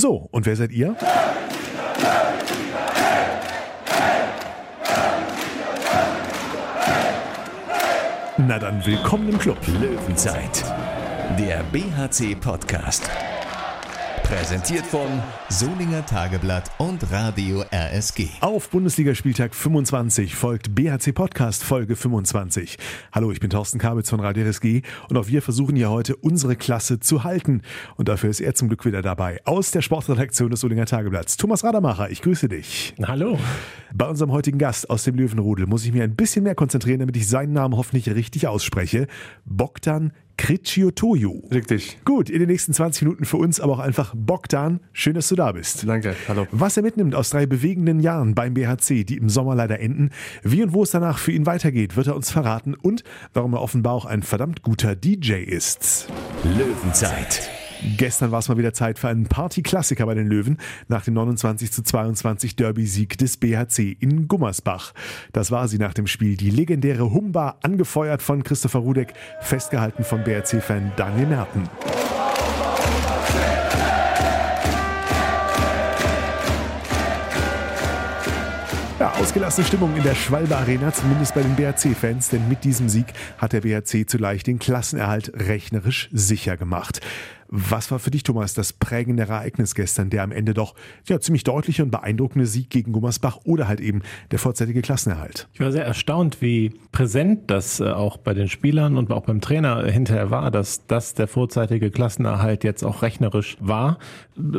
So, und wer seid ihr? Na dann willkommen im Club. Löwenzeit, der BHC-Podcast. Präsentiert von Solinger Tageblatt und Radio RSG. Auf Bundesligaspieltag 25 folgt BHC Podcast Folge 25. Hallo, ich bin Thorsten Kabitz von Radio RSG und auch wir versuchen hier heute unsere Klasse zu halten. Und dafür ist er zum Glück wieder dabei. Aus der Sportredaktion des Solinger Tageblatts. Thomas Rademacher, ich grüße dich. Hallo. Bei unserem heutigen Gast aus dem Löwenrudel muss ich mir ein bisschen mehr konzentrieren, damit ich seinen Namen hoffentlich richtig ausspreche. Bogdan Kriciotoju. Richtig. Gut, in den nächsten 20 Minuten für uns aber auch einfach Bogdan. Schön, dass du da bist. Danke, hallo. Was er mitnimmt aus drei bewegenden Jahren beim BHC, die im Sommer leider enden, wie und wo es danach für ihn weitergeht, wird er uns verraten und warum er offenbar auch ein verdammt guter DJ ist. Löwenzeit, Gestern war es mal wieder Zeit für einen Party-Klassiker bei den Löwen nach dem 29 zu 22 Derby-Sieg des BHC in Gummersbach. Das war sie nach dem Spiel. Die legendäre Humba, angefeuert von Christopher Rudek, festgehalten vom BHC-Fan Daniel Merten. Ja, ausgelassene Stimmung in der Schwalbe Arena, zumindest bei den BHC-Fans, denn mit diesem Sieg hat der BHC zugleich den Klassenerhalt rechnerisch sicher gemacht. Was war für dich, Thomas, das prägende Ereignis gestern, der am Ende doch ja, ziemlich deutliche und beeindruckende Sieg gegen Gummersbach oder halt eben der vorzeitige Klassenerhalt? Ich war sehr erstaunt, wie präsent das äh, auch bei den Spielern und auch beim Trainer hinterher war, dass das der vorzeitige Klassenerhalt jetzt auch rechnerisch war.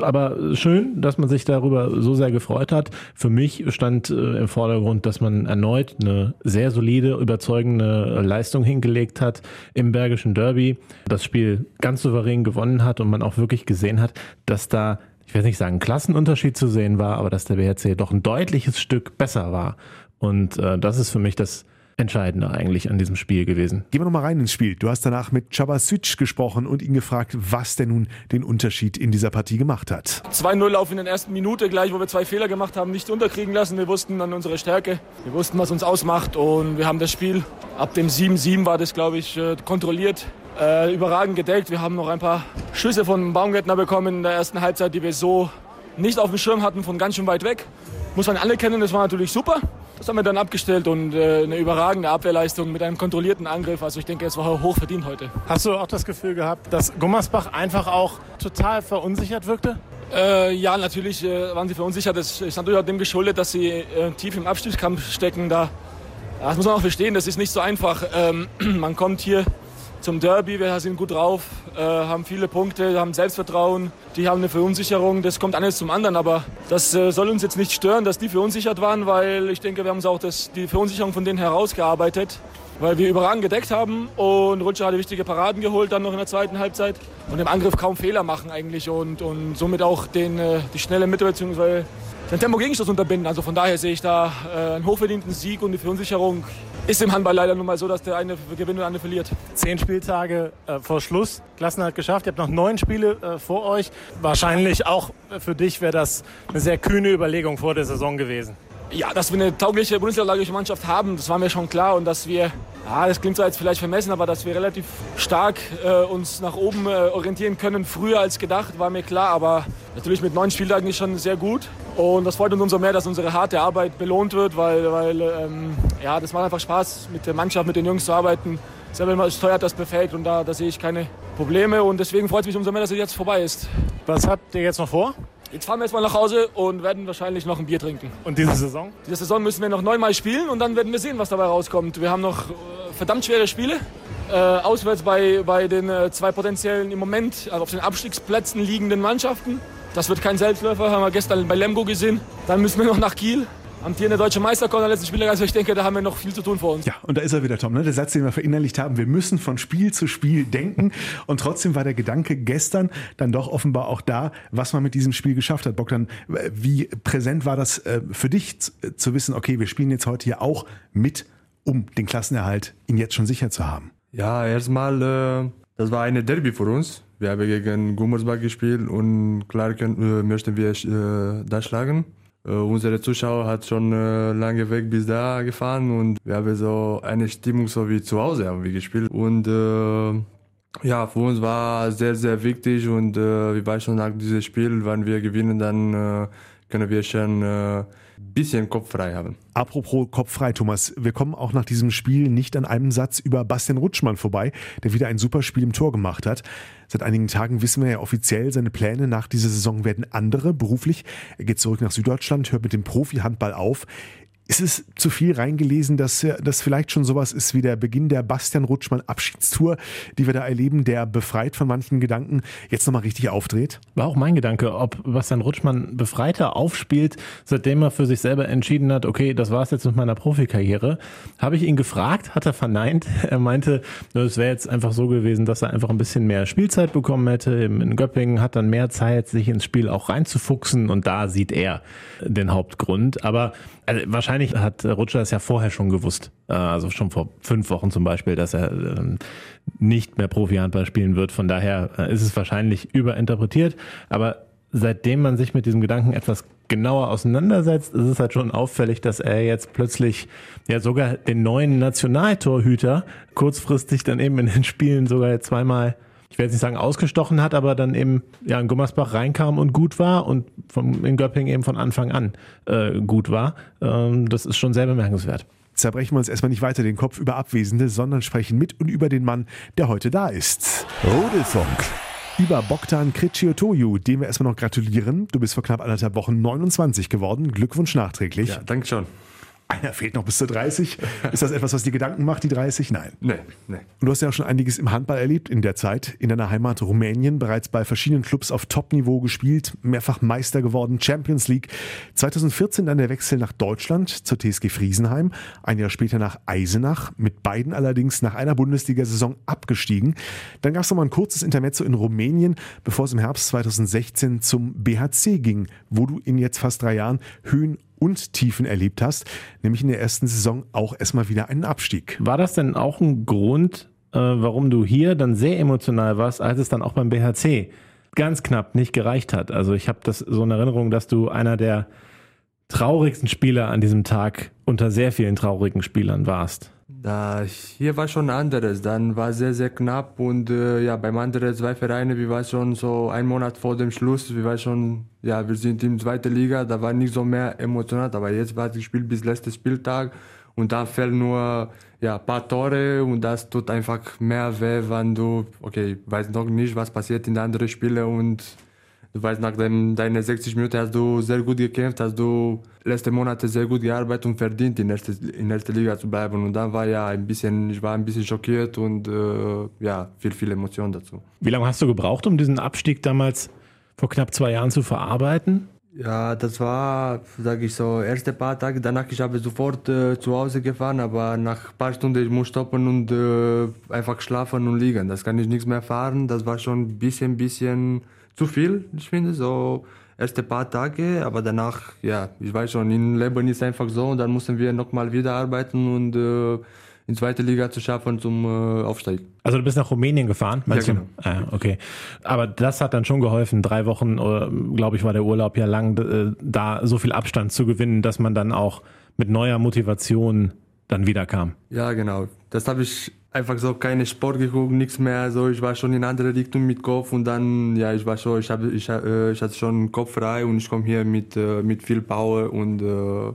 Aber schön, dass man sich darüber so sehr gefreut hat. Für mich stand äh, im Vordergrund, dass man erneut eine sehr solide, überzeugende Leistung hingelegt hat im Bergischen Derby. Das Spiel ganz souverän gewonnen hat und man auch wirklich gesehen hat, dass da ich will nicht sagen, ein Klassenunterschied zu sehen war, aber dass der BHC doch ein deutliches Stück besser war. Und äh, das ist für mich das Entscheidende eigentlich an diesem Spiel gewesen. Gehen wir nochmal rein ins Spiel. Du hast danach mit Chabasic gesprochen und ihn gefragt, was denn nun den Unterschied in dieser Partie gemacht hat. 2-0 auf in der ersten Minute, gleich wo wir zwei Fehler gemacht haben, nicht unterkriegen lassen. Wir wussten an unsere Stärke, wir wussten, was uns ausmacht und wir haben das Spiel ab dem 7-7 war das, glaube ich, äh, kontrolliert. Äh, überragend gedeckt. Wir haben noch ein paar Schüsse von Baumgärtner bekommen in der ersten Halbzeit, die wir so nicht auf dem Schirm hatten, von ganz schön weit weg. Muss man anerkennen, das war natürlich super. Das haben wir dann abgestellt und äh, eine überragende Abwehrleistung mit einem kontrollierten Angriff. Also ich denke, es war hoch verdient heute. Hast du auch das Gefühl gehabt, dass Gummersbach einfach auch total verunsichert wirkte? Äh, ja, natürlich äh, waren sie verunsichert. Das ist natürlich auch dem geschuldet, dass sie äh, tief im Abstiegskampf stecken. Da, das muss man auch verstehen, das ist nicht so einfach. Ähm, man kommt hier zum Derby, wir sind gut drauf, äh, haben viele Punkte, haben Selbstvertrauen, die haben eine Verunsicherung, das kommt alles zum anderen, aber das äh, soll uns jetzt nicht stören, dass die verunsichert waren, weil ich denke, wir haben uns auch das, die Verunsicherung von denen herausgearbeitet, weil wir überragend gedeckt haben und Rutscher hatte wichtige Paraden geholt dann noch in der zweiten Halbzeit und im Angriff kaum Fehler machen eigentlich und, und somit auch den, äh, die schnelle Mitte bzw. den Tempo-Gegenstoß unterbinden. Also von daher sehe ich da äh, einen hochverdienten Sieg und die Verunsicherung ist im Handball leider nun mal so, dass der eine gewinnt und der andere verliert. Zehn Spieltage äh, vor Schluss, Klassenhalt geschafft. Ihr habt noch neun Spiele äh, vor euch. Wahrscheinlich auch für dich wäre das eine sehr kühne Überlegung vor der Saison gewesen. Ja, dass wir eine taugliche bundesliga Mannschaft haben, das war mir schon klar und dass wir, ja, das klingt zwar jetzt vielleicht vermessen, aber dass wir relativ stark äh, uns nach oben äh, orientieren können, früher als gedacht, war mir klar, aber natürlich mit neun Spieltagen ist schon sehr gut und das freut uns umso mehr, dass unsere harte Arbeit belohnt wird, weil, weil ähm, ja, das macht einfach Spaß, mit der Mannschaft, mit den Jungs zu arbeiten. Selber steuert das perfekt und da, da sehe ich keine Probleme und deswegen freut es mich umso mehr, dass es jetzt vorbei ist. Was habt ihr jetzt noch vor? Jetzt fahren wir jetzt mal nach Hause und werden wahrscheinlich noch ein Bier trinken. Und diese Saison? Diese Saison müssen wir noch neunmal spielen und dann werden wir sehen, was dabei rauskommt. Wir haben noch äh, verdammt schwere Spiele. Äh, auswärts bei, bei den äh, zwei potenziellen im Moment also auf den Abstiegsplätzen liegenden Mannschaften. Das wird kein Selbstläufer, haben wir gestern bei Lemgo gesehen. Dann müssen wir noch nach Kiel. Amtierende deutsche Meister kommt der letzten Spieler. Also ich denke, da haben wir noch viel zu tun vor uns. Ja, und da ist er wieder, Tom, ne? der Satz, den wir verinnerlicht haben. Wir müssen von Spiel zu Spiel denken. Und trotzdem war der Gedanke gestern dann doch offenbar auch da, was man mit diesem Spiel geschafft hat. Bogdan, wie präsent war das äh, für dich zu wissen, okay, wir spielen jetzt heute hier auch mit, um den Klassenerhalt ihn jetzt schon sicher zu haben? Ja, erstmal, äh, das war eine Derby für uns. Wir haben gegen Gummersbach gespielt und klar können, äh, möchten wir äh, das schlagen. Äh, unsere Zuschauer hat schon äh, lange Weg bis da gefahren und wir haben so eine Stimmung so wie zu Hause haben wir gespielt. Und äh, Ja, für uns war sehr, sehr wichtig und äh, wir weiß schon nach diesem Spiel, wenn wir gewinnen, dann äh, können wir schon äh, bisschen Kopf frei haben. Apropos Kopf frei, Thomas, wir kommen auch nach diesem Spiel nicht an einem Satz über Bastian Rutschmann vorbei, der wieder ein super Spiel im Tor gemacht hat. Seit einigen Tagen wissen wir ja offiziell, seine Pläne nach dieser Saison werden andere, beruflich. Er geht zurück nach Süddeutschland, hört mit dem Profi-Handball auf. Ist es zu viel reingelesen, dass das vielleicht schon sowas ist wie der Beginn der Bastian Rutschmann Abschiedstour, die wir da erleben, der befreit von manchen Gedanken jetzt nochmal richtig aufdreht? War auch mein Gedanke, ob Bastian Rutschmann befreiter aufspielt, seitdem er für sich selber entschieden hat, okay, das war's jetzt mit meiner Profikarriere. Habe ich ihn gefragt, hat er verneint. Er meinte, es wäre jetzt einfach so gewesen, dass er einfach ein bisschen mehr Spielzeit bekommen hätte. In Göppingen hat dann mehr Zeit, sich ins Spiel auch reinzufuchsen und da sieht er den Hauptgrund. Aber also wahrscheinlich hat Rutscher es ja vorher schon gewusst, äh, also schon vor fünf Wochen zum Beispiel, dass er ähm, nicht mehr Profi-Handball spielen wird. Von daher äh, ist es wahrscheinlich überinterpretiert. Aber seitdem man sich mit diesem Gedanken etwas genauer auseinandersetzt, ist es halt schon auffällig, dass er jetzt plötzlich ja sogar den neuen Nationaltorhüter kurzfristig dann eben in den Spielen sogar zweimal ich werde jetzt nicht sagen ausgestochen hat, aber dann eben ja in Gummersbach reinkam und gut war und vom, in Göppingen eben von Anfang an äh, gut war. Ähm, das ist schon sehr bemerkenswert. Zerbrechen wir uns erstmal nicht weiter den Kopf über Abwesende, sondern sprechen mit und über den Mann, der heute da ist. Rudelfunk. Über Bogdan Kriciotoju, dem wir erstmal noch gratulieren. Du bist vor knapp anderthalb Wochen 29 geworden. Glückwunsch nachträglich. Ja, danke schon. Einer fehlt noch bis zur 30. Ist das etwas, was dir Gedanken macht, die 30? Nein. Nee, nee. Und du hast ja auch schon einiges im Handball erlebt in der Zeit. In deiner Heimat Rumänien bereits bei verschiedenen Clubs auf Top-Niveau gespielt, mehrfach Meister geworden, Champions League. 2014 dann der Wechsel nach Deutschland zur TSG Friesenheim. Ein Jahr später nach Eisenach. Mit beiden allerdings nach einer Bundesliga-Saison abgestiegen. Dann gab es nochmal ein kurzes Intermezzo in Rumänien, bevor es im Herbst 2016 zum BHC ging, wo du in jetzt fast drei Jahren Höhen und Tiefen erlebt hast, nämlich in der ersten Saison auch erstmal wieder einen Abstieg. War das denn auch ein Grund, äh, warum du hier dann sehr emotional warst, als es dann auch beim BHC ganz knapp nicht gereicht hat? Also ich habe das so in Erinnerung, dass du einer der traurigsten Spieler an diesem Tag unter sehr vielen traurigen Spielern warst. Da, hier war schon anderes. Dann war sehr, sehr knapp und äh, ja, beim anderen zwei Vereine, wir waren schon so ein Monat vor dem Schluss, wir waren schon, ja, wir sind in zweiter Liga, da war nicht so mehr emotional, aber jetzt war das Spiel bis letzten Spieltag und da fällt nur ja, ein paar Tore und das tut einfach mehr weh, wenn du, okay, weiß noch nicht, was passiert in anderen Spielen und Du weißt, nach dem, deinen 60 Minuten hast du sehr gut gekämpft, hast du letzte Monate sehr gut gearbeitet und verdient, in erster, in erster Liga zu bleiben. Und dann war ja ein bisschen, ich war ein bisschen schockiert und äh, ja, viel, viel Emotion dazu. Wie lange hast du gebraucht, um diesen Abstieg damals vor knapp zwei Jahren zu verarbeiten? Ja, das war, sage ich so, erste paar Tage. Danach ich habe sofort äh, zu Hause gefahren, aber nach ein paar Stunden ich muss stoppen und äh, einfach schlafen und liegen. Das kann ich nichts mehr fahren. Das war schon ein bisschen, bisschen zu viel, ich finde, so erste paar Tage, aber danach, ja, ich weiß schon, im Leben ist einfach so und dann müssen wir nochmal wieder arbeiten und äh, in zweite Liga zu schaffen zum äh, Aufstieg. Also du bist nach Rumänien gefahren, meinst ja, genau. Ah, okay. Aber das hat dann schon geholfen, drei Wochen, glaube ich, war der Urlaub ja lang, äh, da so viel Abstand zu gewinnen, dass man dann auch mit neuer Motivation dann wieder kam. Ja, genau. Das habe ich einfach so keine Sport geguckt, nichts mehr. So, ich war schon in andere Richtung mit Kopf und dann, ja, ich war schon, ich habe, ich, äh, ich hatte schon Kopf frei und ich komme hier mit, äh, mit viel Power und äh,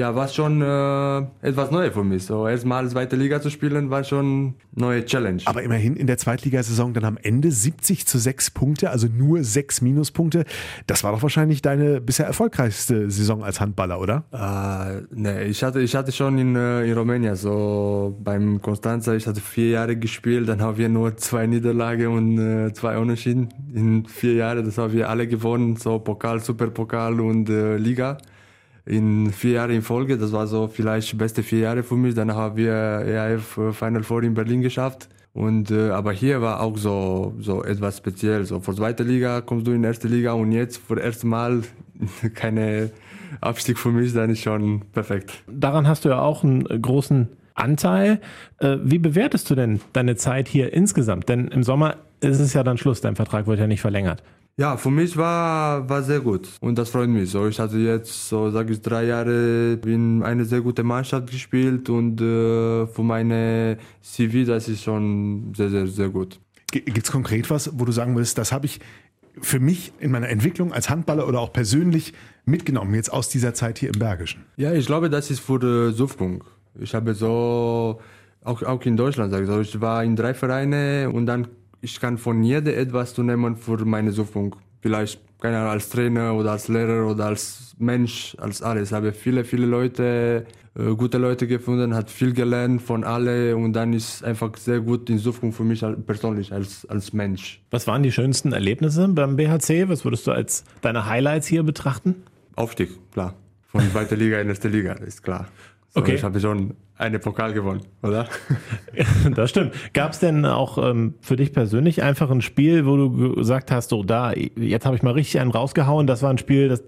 ja, war schon äh, etwas Neues für mich. So erstmal zweite Liga zu spielen, war schon neue Challenge. Aber immerhin in der Zweitligasaison dann am Ende 70 zu 6 Punkte, also nur 6 Minuspunkte. Das war doch wahrscheinlich deine bisher erfolgreichste Saison als Handballer, oder? Äh, nee, ich hatte, ich hatte schon in, äh, in Rumänien, so beim Constanza, ich hatte vier Jahre gespielt, dann haben wir nur zwei Niederlagen und äh, zwei Unentschieden in vier Jahren. Das haben wir alle gewonnen, so Pokal, Superpokal und äh, Liga in vier Jahren in Folge. Das war so vielleicht beste vier Jahre für mich. Danach haben wir ERF Final Four in Berlin geschafft. Und äh, aber hier war auch so so etwas speziell. So vor zweiter Liga kommst du in erste Liga und jetzt für das erste Mal keine Abstieg für mich, dann ist schon perfekt. Daran hast du ja auch einen großen Anteil. Äh, wie bewertest du denn deine Zeit hier insgesamt? Denn im Sommer ist es ja dann Schluss, dein Vertrag wird ja nicht verlängert. Ja, für mich war, war sehr gut und das freut mich. So, ich hatte jetzt, so sage ich, drei Jahre in eine sehr gute Mannschaft gespielt und äh, für meine CV, das ist schon sehr, sehr, sehr gut. Gibt es konkret was, wo du sagen willst, das habe ich für mich in meiner Entwicklung als Handballer oder auch persönlich mitgenommen, jetzt aus dieser Zeit hier im Bergischen? Ja, ich glaube, das ist für die Zukunft. Ich habe so, auch, auch in Deutschland, sag ich so, ich war in drei Vereinen und dann, ich kann von jedem etwas zu nehmen für meine Zukunft. Vielleicht, keine Ahnung, als Trainer oder als Lehrer oder als Mensch, als alles. Ich habe viele, viele Leute, äh, gute Leute gefunden, hat viel gelernt von alle und dann ist einfach sehr gut in Zukunft für mich persönlich als, als Mensch. Was waren die schönsten Erlebnisse beim BHC? Was würdest du als deine Highlights hier betrachten? Aufstieg, klar. Von zweiter Liga in erste Liga, ist klar. So, Okay. Ich habe schon eine Pokal gewonnen, oder? Das stimmt. Gab es denn auch ähm, für dich persönlich einfach ein Spiel, wo du gesagt hast, so da, jetzt habe ich mal richtig einen rausgehauen, das war ein Spiel, das,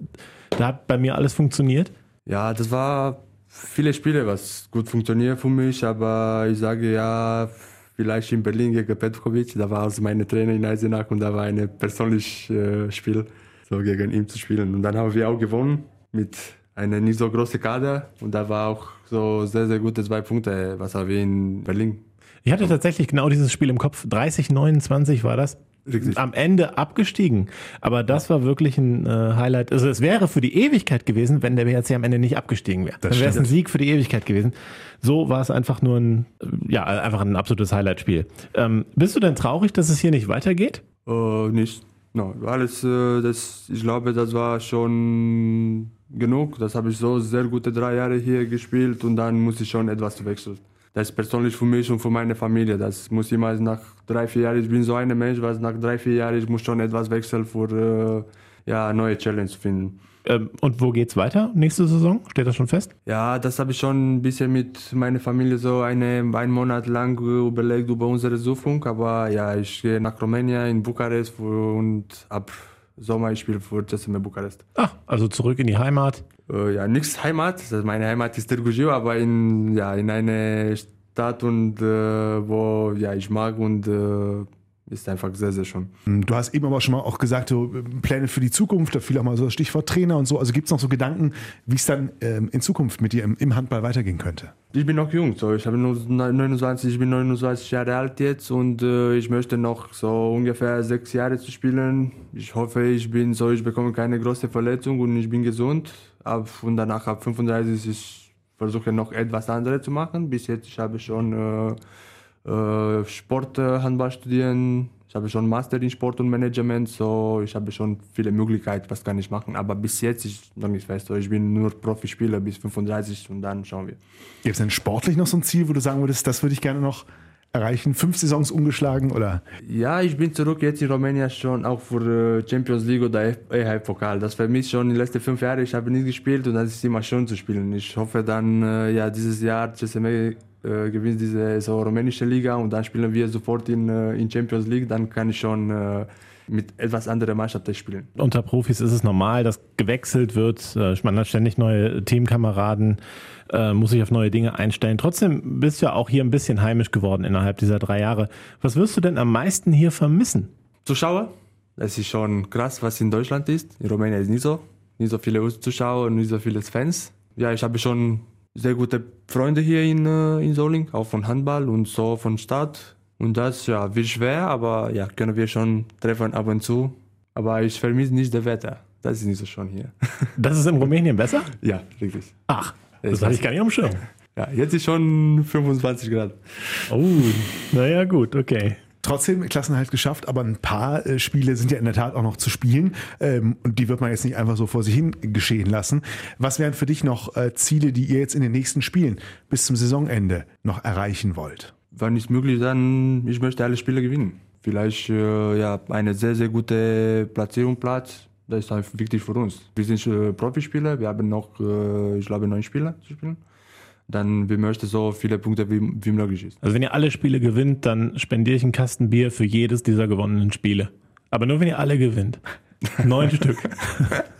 da hat bei mir alles funktioniert? Ja, das war viele Spiele, was gut funktioniert für mich, aber ich sage ja, vielleicht in Berlin gegen Petkovic, da war also meine Trainer in Eisenach und da war ein persönliches äh, Spiel, so gegen ihn zu spielen. Und dann haben wir auch gewonnen mit einem nicht so großen Kader und da war auch so sehr, sehr gute zwei Punkte, was haben wir in Berlin. Ich hatte tatsächlich genau dieses Spiel im Kopf. 30, 29 war das. Richtig. Am Ende abgestiegen. Aber das war wirklich ein äh, Highlight. Also es wäre für die Ewigkeit gewesen, wenn der BHC am Ende nicht abgestiegen wäre. Dann wäre es ein. Sieg für die Ewigkeit gewesen. So war es einfach nur ein, ja, einfach ein absolutes Highlight-Spiel. Ähm, bist du denn traurig, dass es hier nicht weitergeht? Äh, nicht. No, alles, äh, das, ich glaube, das war schon genug. Das habe ich so sehr gute drei Jahre hier gespielt und dann muss ich schon etwas wechseln. Das ist persönlich für mich und für meine Familie. Das muss immer nach drei, vier Jahren, ich bin so ein Mensch, was nach drei, vier Jahren, ich muss schon etwas wechseln, für äh, ja, eine neue Challenge zu finden. Ähm, und wo geht's weiter? Nächste Saison? Steht das schon fest? Ja, das habe ich schon ein bisschen mit meiner Familie so eine, einen Monat lang überlegt über unsere Zukunft. Aber ja, ich gehe nach Rumänien, in Bukarest und ab Sommer ich spiele für CSM Bukarest. Ah, also zurück in die Heimat. Äh, ja, nichts Heimat. Meine Heimat ist Târgu aber in, ja, in eine Stadt und äh, wo ja, ich mag und äh, ist einfach sehr, sehr schön. Du hast eben aber schon mal auch gesagt, so Pläne für die Zukunft, da fiel auch mal so das Stichwort Trainer und so. Also gibt es noch so Gedanken, wie es dann ähm, in Zukunft mit dir im, im Handball weitergehen könnte? Ich bin noch jung, so ich habe nur 29, ich bin 29 Jahre alt jetzt und äh, ich möchte noch so ungefähr sechs Jahre zu spielen. Ich hoffe, ich bin so, ich bekomme keine große Verletzung und ich bin gesund. Ab, und danach ab 35 ich versuche noch etwas anderes zu machen. Bis jetzt ich habe schon äh, äh, Sport, äh, Handball studieren. Ich habe schon Master in Sport und Management, so ich habe schon viele Möglichkeiten, was kann ich machen. Aber bis jetzt ist noch nicht fest. So, ich bin nur Profispieler bis 35 und dann schauen wir. Gibt es denn sportlich noch so ein Ziel, wo du sagen würdest, das würde ich gerne noch erreichen? Fünf Saisons ungeschlagen oder? Ja, ich bin zurück jetzt in Rumänien schon auch für äh, Champions League oder EHF-Pokal. Das für mich schon die letzten fünf Jahre. Ich habe nicht gespielt und das ist immer schön zu spielen. Ich hoffe dann, äh, ja, dieses Jahr CSME äh, gewinnt diese so rumänische Liga und dann spielen wir sofort in, äh, in Champions League. Dann kann ich schon äh, mit etwas anderer Mannschaft spielen. Unter Profis ist es normal, dass gewechselt wird. Äh, Man hat ständig neue Teamkameraden, muss sich auf neue Dinge einstellen. Trotzdem bist du ja auch hier ein bisschen heimisch geworden innerhalb dieser drei Jahre. Was wirst du denn am meisten hier vermissen? Zuschauer, das ist schon krass, was in Deutschland ist. In Rumänien ist nicht so. Nicht so viele Zuschauer nicht so viele Fans. Ja, ich habe schon sehr gute Freunde hier in, äh, in Soling, auch von Handball und so von Stadt. Und das ja, wird schwer, aber ja, können wir schon treffen ab und zu. Aber ich vermisse nicht das Wetter. Das ist nicht so schön hier. Das ist in Rumänien besser? ja, wirklich. Ach, das hatte weiß ich gar nicht am Schirm. Ja, jetzt ist schon 25 Grad. Oh, naja, gut, okay. Trotzdem Klassenhalt geschafft, aber ein paar äh, Spiele sind ja in der Tat auch noch zu spielen ähm, und die wird man jetzt nicht einfach so vor sich hin geschehen lassen. Was wären für dich noch äh, Ziele, die ihr jetzt in den nächsten Spielen bis zum Saisonende noch erreichen wollt? wenn es möglich ist, dann ich möchte alle Spiele gewinnen. Vielleicht äh, ja, eine sehr, sehr gute Platzierung Platz. Das ist einfach wichtig für uns. Wir sind äh, Profispieler, wir haben noch, äh, ich glaube, neun Spieler zu spielen. Dann wir möchten so viele Punkte wie, wie möglich ist. Also wenn ihr alle Spiele gewinnt, dann spendiere ich einen Kasten Bier für jedes dieser gewonnenen Spiele. Aber nur wenn ihr alle gewinnt. Neun Stück.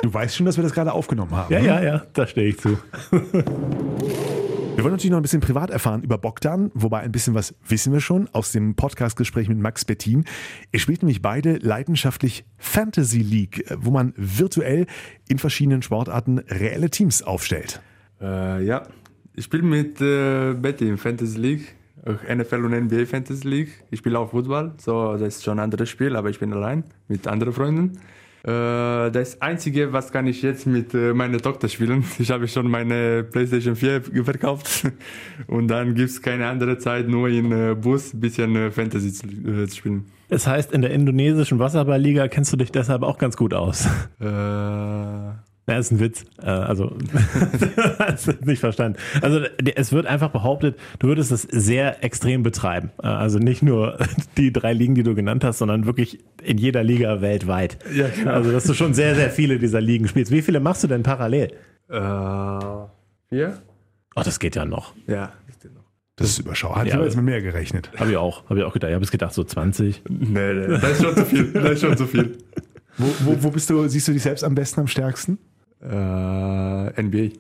Du weißt schon, dass wir das gerade aufgenommen haben. Ja, ne? ja, ja, da stehe ich zu. Wir wollen natürlich noch ein bisschen privat erfahren über Bogdan, wobei ein bisschen was wissen wir schon aus dem Podcastgespräch mit Max Bettin. Ihr spielt nämlich beide leidenschaftlich Fantasy League, wo man virtuell in verschiedenen Sportarten reelle Teams aufstellt. Äh, ja, ich spiele mit äh, Betty in Fantasy League. NFL und NBA Fantasy League. Ich spiele auch Fußball, so das ist schon ein anderes Spiel, aber ich bin allein mit anderen Freunden. Äh, das Einzige, was kann ich jetzt mit äh, meiner Tochter spielen? Ich habe schon meine PlayStation 4 verkauft und dann gibt es keine andere Zeit, nur in äh, Bus ein bisschen äh, Fantasy zu, äh, zu spielen. Das heißt, in der indonesischen Wasserballliga kennst du dich deshalb auch ganz gut aus. Äh, Ja, ist ein Witz. Äh, Also, das nicht verstanden. Also, es wird einfach behauptet, du würdest es sehr extrem betreiben. Äh, Also nicht nur die drei Ligen, die du genannt hast, sondern wirklich in jeder Liga weltweit. Ja, genau. Also, dass du schon sehr, sehr viele dieser Ligen spielst. Wie viele machst du denn parallel? äh, vier? Oh, das geht ja noch. Ja, das geht noch. Das ist überschaubar. Hat Ja, ja, jetzt mit mehr gerechnet. Habe ich auch. Habe ich auch gedacht. Ich habe es gedacht, so 20. Nee, nee, das ist schon zu viel. Das ist schon zu viel. Wo, wo, wo bist du, siehst du dich selbst am besten, am stärksten? Äh, NBA.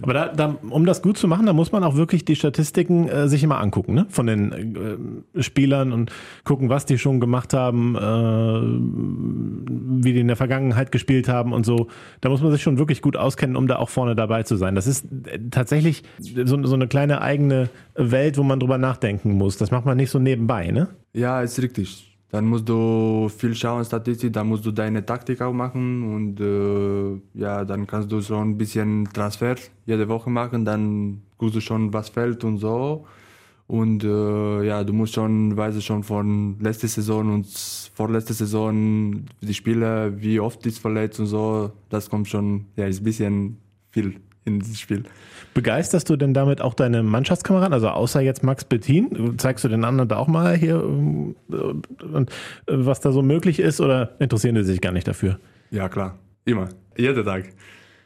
Aber da, da, um das gut zu machen, da muss man auch wirklich die Statistiken äh, sich immer angucken, ne? Von den äh, Spielern und gucken, was die schon gemacht haben, äh, wie die in der Vergangenheit gespielt haben und so. Da muss man sich schon wirklich gut auskennen, um da auch vorne dabei zu sein. Das ist äh, tatsächlich so, so eine kleine eigene Welt, wo man drüber nachdenken muss. Das macht man nicht so nebenbei, ne? Ja, ist richtig. Dann musst du viel schauen, Statistik, dann musst du deine Taktik auch machen und äh, ja, dann kannst du schon ein bisschen Transfer jede Woche machen, dann guckst du schon, was fällt und so. Und äh, ja, du musst schon, weißt du schon von letzter Saison und vorletzter Saison die Spieler, wie oft ist verletzt und so, das kommt schon, ja, ist ein bisschen viel in dieses Spiel. Begeisterst du denn damit auch deine Mannschaftskameraden? Also außer jetzt Max Bettin, zeigst du den anderen da auch mal hier, ähm, äh, und, was da so möglich ist oder interessieren die sich gar nicht dafür? Ja, klar, immer, jeden Tag.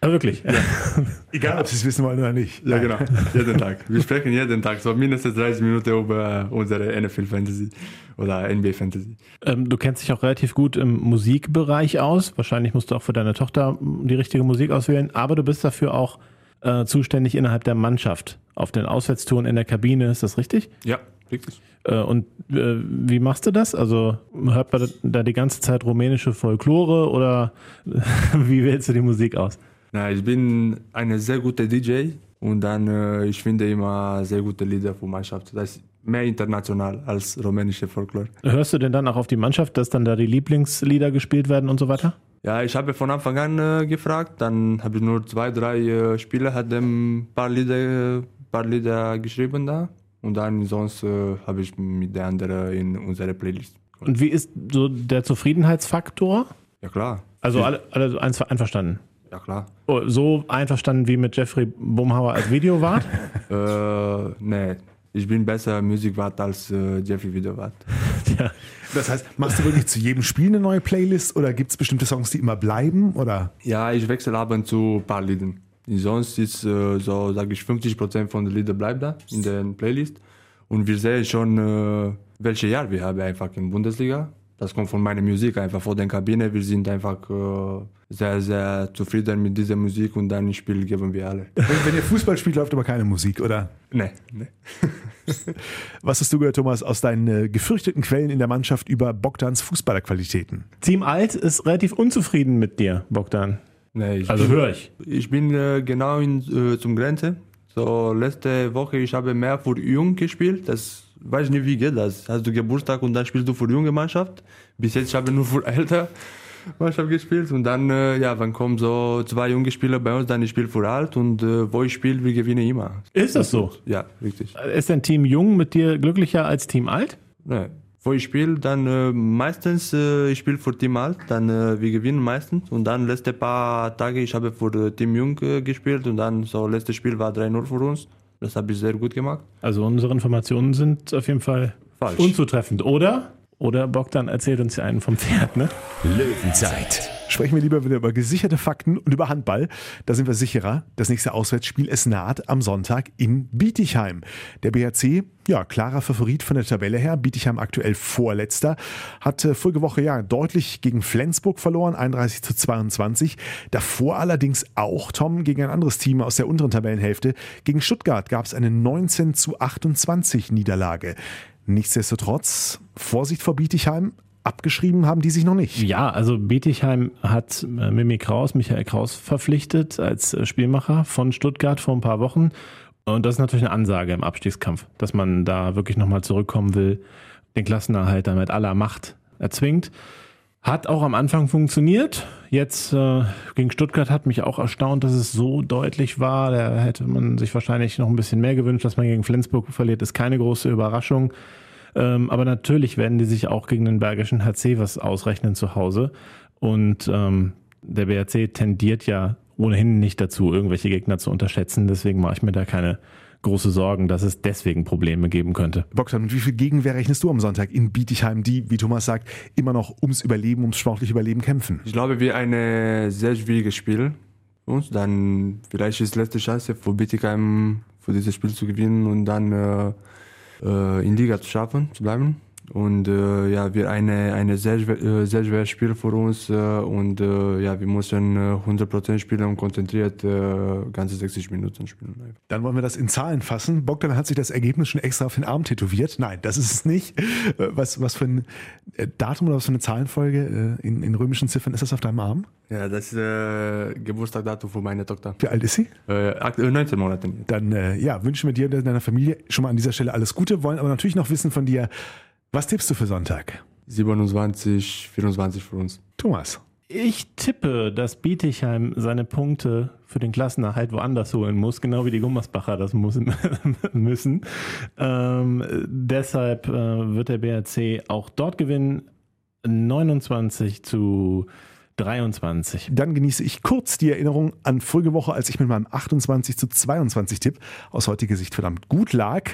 Ah, wirklich? Egal, ob sie es wissen wollen oder nicht. Ja, genau. Jeden Tag. Wir sprechen jeden Tag so mindestens 30 Minuten über unsere NFL Fantasy oder NBA Fantasy. Ähm, du kennst dich auch relativ gut im Musikbereich aus. Wahrscheinlich musst du auch für deine Tochter die richtige Musik auswählen, aber du bist dafür auch äh, zuständig innerhalb der Mannschaft. Auf den Auswärtstouren in der Kabine, ist das richtig? Ja, richtig. Äh, und äh, wie machst du das? Also hört man da die ganze Zeit rumänische Folklore oder wie wählst du die Musik aus? Na, ich bin eine sehr gute DJ und dann äh, ich finde immer sehr gute Lieder für Mannschaft. Das ist mehr international als rumänische Folklore. Hörst du denn dann auch auf die Mannschaft, dass dann da die Lieblingslieder gespielt werden und so weiter? Ja, ich habe von Anfang an äh, gefragt, dann habe ich nur zwei, drei äh, Spieler, hat ein paar Lieder, paar Lieder geschrieben da und dann sonst äh, habe ich mit der anderen in unsere Playlist. Und wie ist so der Zufriedenheitsfaktor? Ja klar, Also alle, alle einverstanden. Ja klar. Oh, So einverstanden wie mit Jeffrey Bumhauer als Videowart? Äh, nee, ich bin besser Musikwart als äh, Jeffrey Wiederwart. ja. Das heißt, machst du wirklich zu jedem Spiel eine neue Playlist oder gibt es bestimmte Songs, die immer bleiben? Oder? Ja, ich wechsle ab und zu ein paar Lieder. Sonst ist äh, so, sage ich, 50% von den Liedern bleibt da in der Playlist. Und wir sehen schon, äh, welche Jahr wir haben einfach in Bundesliga. Das kommt von meiner Musik einfach vor der Kabine. Wir sind einfach äh, sehr, sehr zufrieden mit dieser Musik und dann Spiel geben wir alle. Wenn, wenn ihr Fußball spielt, läuft aber keine Musik, oder? nee, nee. Was hast du gehört, Thomas, aus deinen äh, gefürchteten Quellen in der Mannschaft über Bogdans Fußballerqualitäten? Team Alt ist relativ unzufrieden mit dir, Bogdan. nee ich Also höre ich. Ich bin äh, genau in, äh, zum Grenze. So letzte Woche ich habe mehr für Jung gespielt. Das weiß ich nicht wie geht das. Hast du Geburtstag und dann spielst du für junge Mannschaft. Bis jetzt habe ich nur für älter Mannschaft gespielt und dann äh, ja, dann kommen so zwei junge Spieler bei uns, dann ich spiele für alt und äh, wo ich spiele, wir gewinnen immer. Ist das so? Ja, richtig. Ist denn Team Jung mit dir glücklicher als Team Alt? Nee. Wo ich spiele, dann äh, meistens äh, ich spiele für Team Alt, dann äh, wir gewinnen meistens und dann letzte paar Tage ich habe für äh, Team Jung gespielt und dann so letztes Spiel war 3-0 für uns. Das habe ich sehr gut gemacht. Also unsere Informationen sind auf jeden Fall Falsch. unzutreffend, oder? Oder Bogdan erzählt uns ja einen vom Pferd, ne? Löwenzeit. Sprechen wir lieber wieder über gesicherte Fakten und über Handball. Da sind wir sicherer. Das nächste Auswärtsspiel es naht am Sonntag in Bietigheim. Der BHC, ja, klarer Favorit von der Tabelle her. Bietigheim aktuell Vorletzter. Hat äh, vorige Woche ja deutlich gegen Flensburg verloren, 31 zu 22. Davor allerdings auch, Tom, gegen ein anderes Team aus der unteren Tabellenhälfte. Gegen Stuttgart gab es eine 19 zu 28 Niederlage. Nichtsdestotrotz, Vorsicht vor Bietigheim, abgeschrieben haben die sich noch nicht. Ja, also Bietigheim hat äh, Mimi Kraus, Michael Kraus verpflichtet als äh, Spielmacher von Stuttgart vor ein paar Wochen. Und das ist natürlich eine Ansage im Abstiegskampf, dass man da wirklich nochmal zurückkommen will, den Klassenerhalt dann mit aller Macht erzwingt. Hat auch am Anfang funktioniert. Jetzt äh, gegen Stuttgart hat mich auch erstaunt, dass es so deutlich war. Da hätte man sich wahrscheinlich noch ein bisschen mehr gewünscht, dass man gegen Flensburg verliert. Ist keine große Überraschung. Ähm, aber natürlich werden die sich auch gegen den Bergischen HC was ausrechnen zu Hause. Und ähm, der BRC tendiert ja ohnehin nicht dazu, irgendwelche Gegner zu unterschätzen. Deswegen mache ich mir da keine große Sorgen, dass es deswegen Probleme geben könnte. Boxer, mit wie viel Gegenwehr rechnest du am Sonntag in Bietigheim, die, wie Thomas sagt, immer noch ums Überleben, ums sportliche Überleben kämpfen? Ich glaube, wir ein sehr schwieriges Spiel. Und dann vielleicht ist letzte Chance für Bietigheim für dieses Spiel zu gewinnen und dann äh in Liga zu schaffen, zu bleiben. Und äh, ja, wir eine eine sehr äh, sehr schweres Spiel für uns äh, und äh, ja, wir müssen äh, 100% spielen und konzentriert äh, ganze 60 Minuten spielen. Dann wollen wir das in Zahlen fassen. Bogdan hat sich das Ergebnis schon extra auf den Arm tätowiert. Nein, das ist es nicht. Äh, was was für ein äh, Datum oder was für eine Zahlenfolge äh, in, in römischen Ziffern ist das auf deinem Arm? Ja, das ist äh, Geburtstagdatum von meiner Tochter. Wie alt ist sie? Äh, 19 Monate. Dann äh, ja, wünschen wir dir und deiner Familie schon mal an dieser Stelle alles Gute, wollen aber natürlich noch wissen von dir, was tippst du für Sonntag? 27, 24 für uns. Thomas. Ich tippe, dass Bietigheim seine Punkte für den Klassenerhalt woanders holen muss, genau wie die Gummersbacher das muss, müssen. Ähm, deshalb äh, wird der BRC auch dort gewinnen. 29 zu 23. Dann genieße ich kurz die Erinnerung an vorige Woche, als ich mit meinem 28 zu 22 Tipp aus heutiger Sicht verdammt gut lag.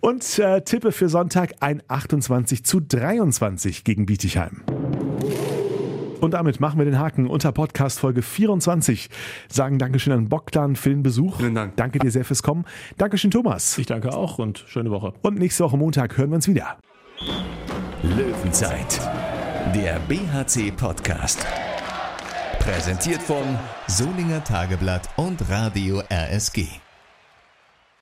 Und äh, tippe für Sonntag ein 28 zu 23 gegen Bietigheim. Und damit machen wir den Haken unter Podcast Folge 24. Sagen Dankeschön an Bogdan für den Besuch. Vielen Dank. Danke dir sehr fürs Kommen. Dankeschön, Thomas. Ich danke auch und schöne Woche. Und nächste Woche Montag hören wir uns wieder. Löwenzeit, der BHC-Podcast. Präsentiert von Solinger Tageblatt und Radio RSG.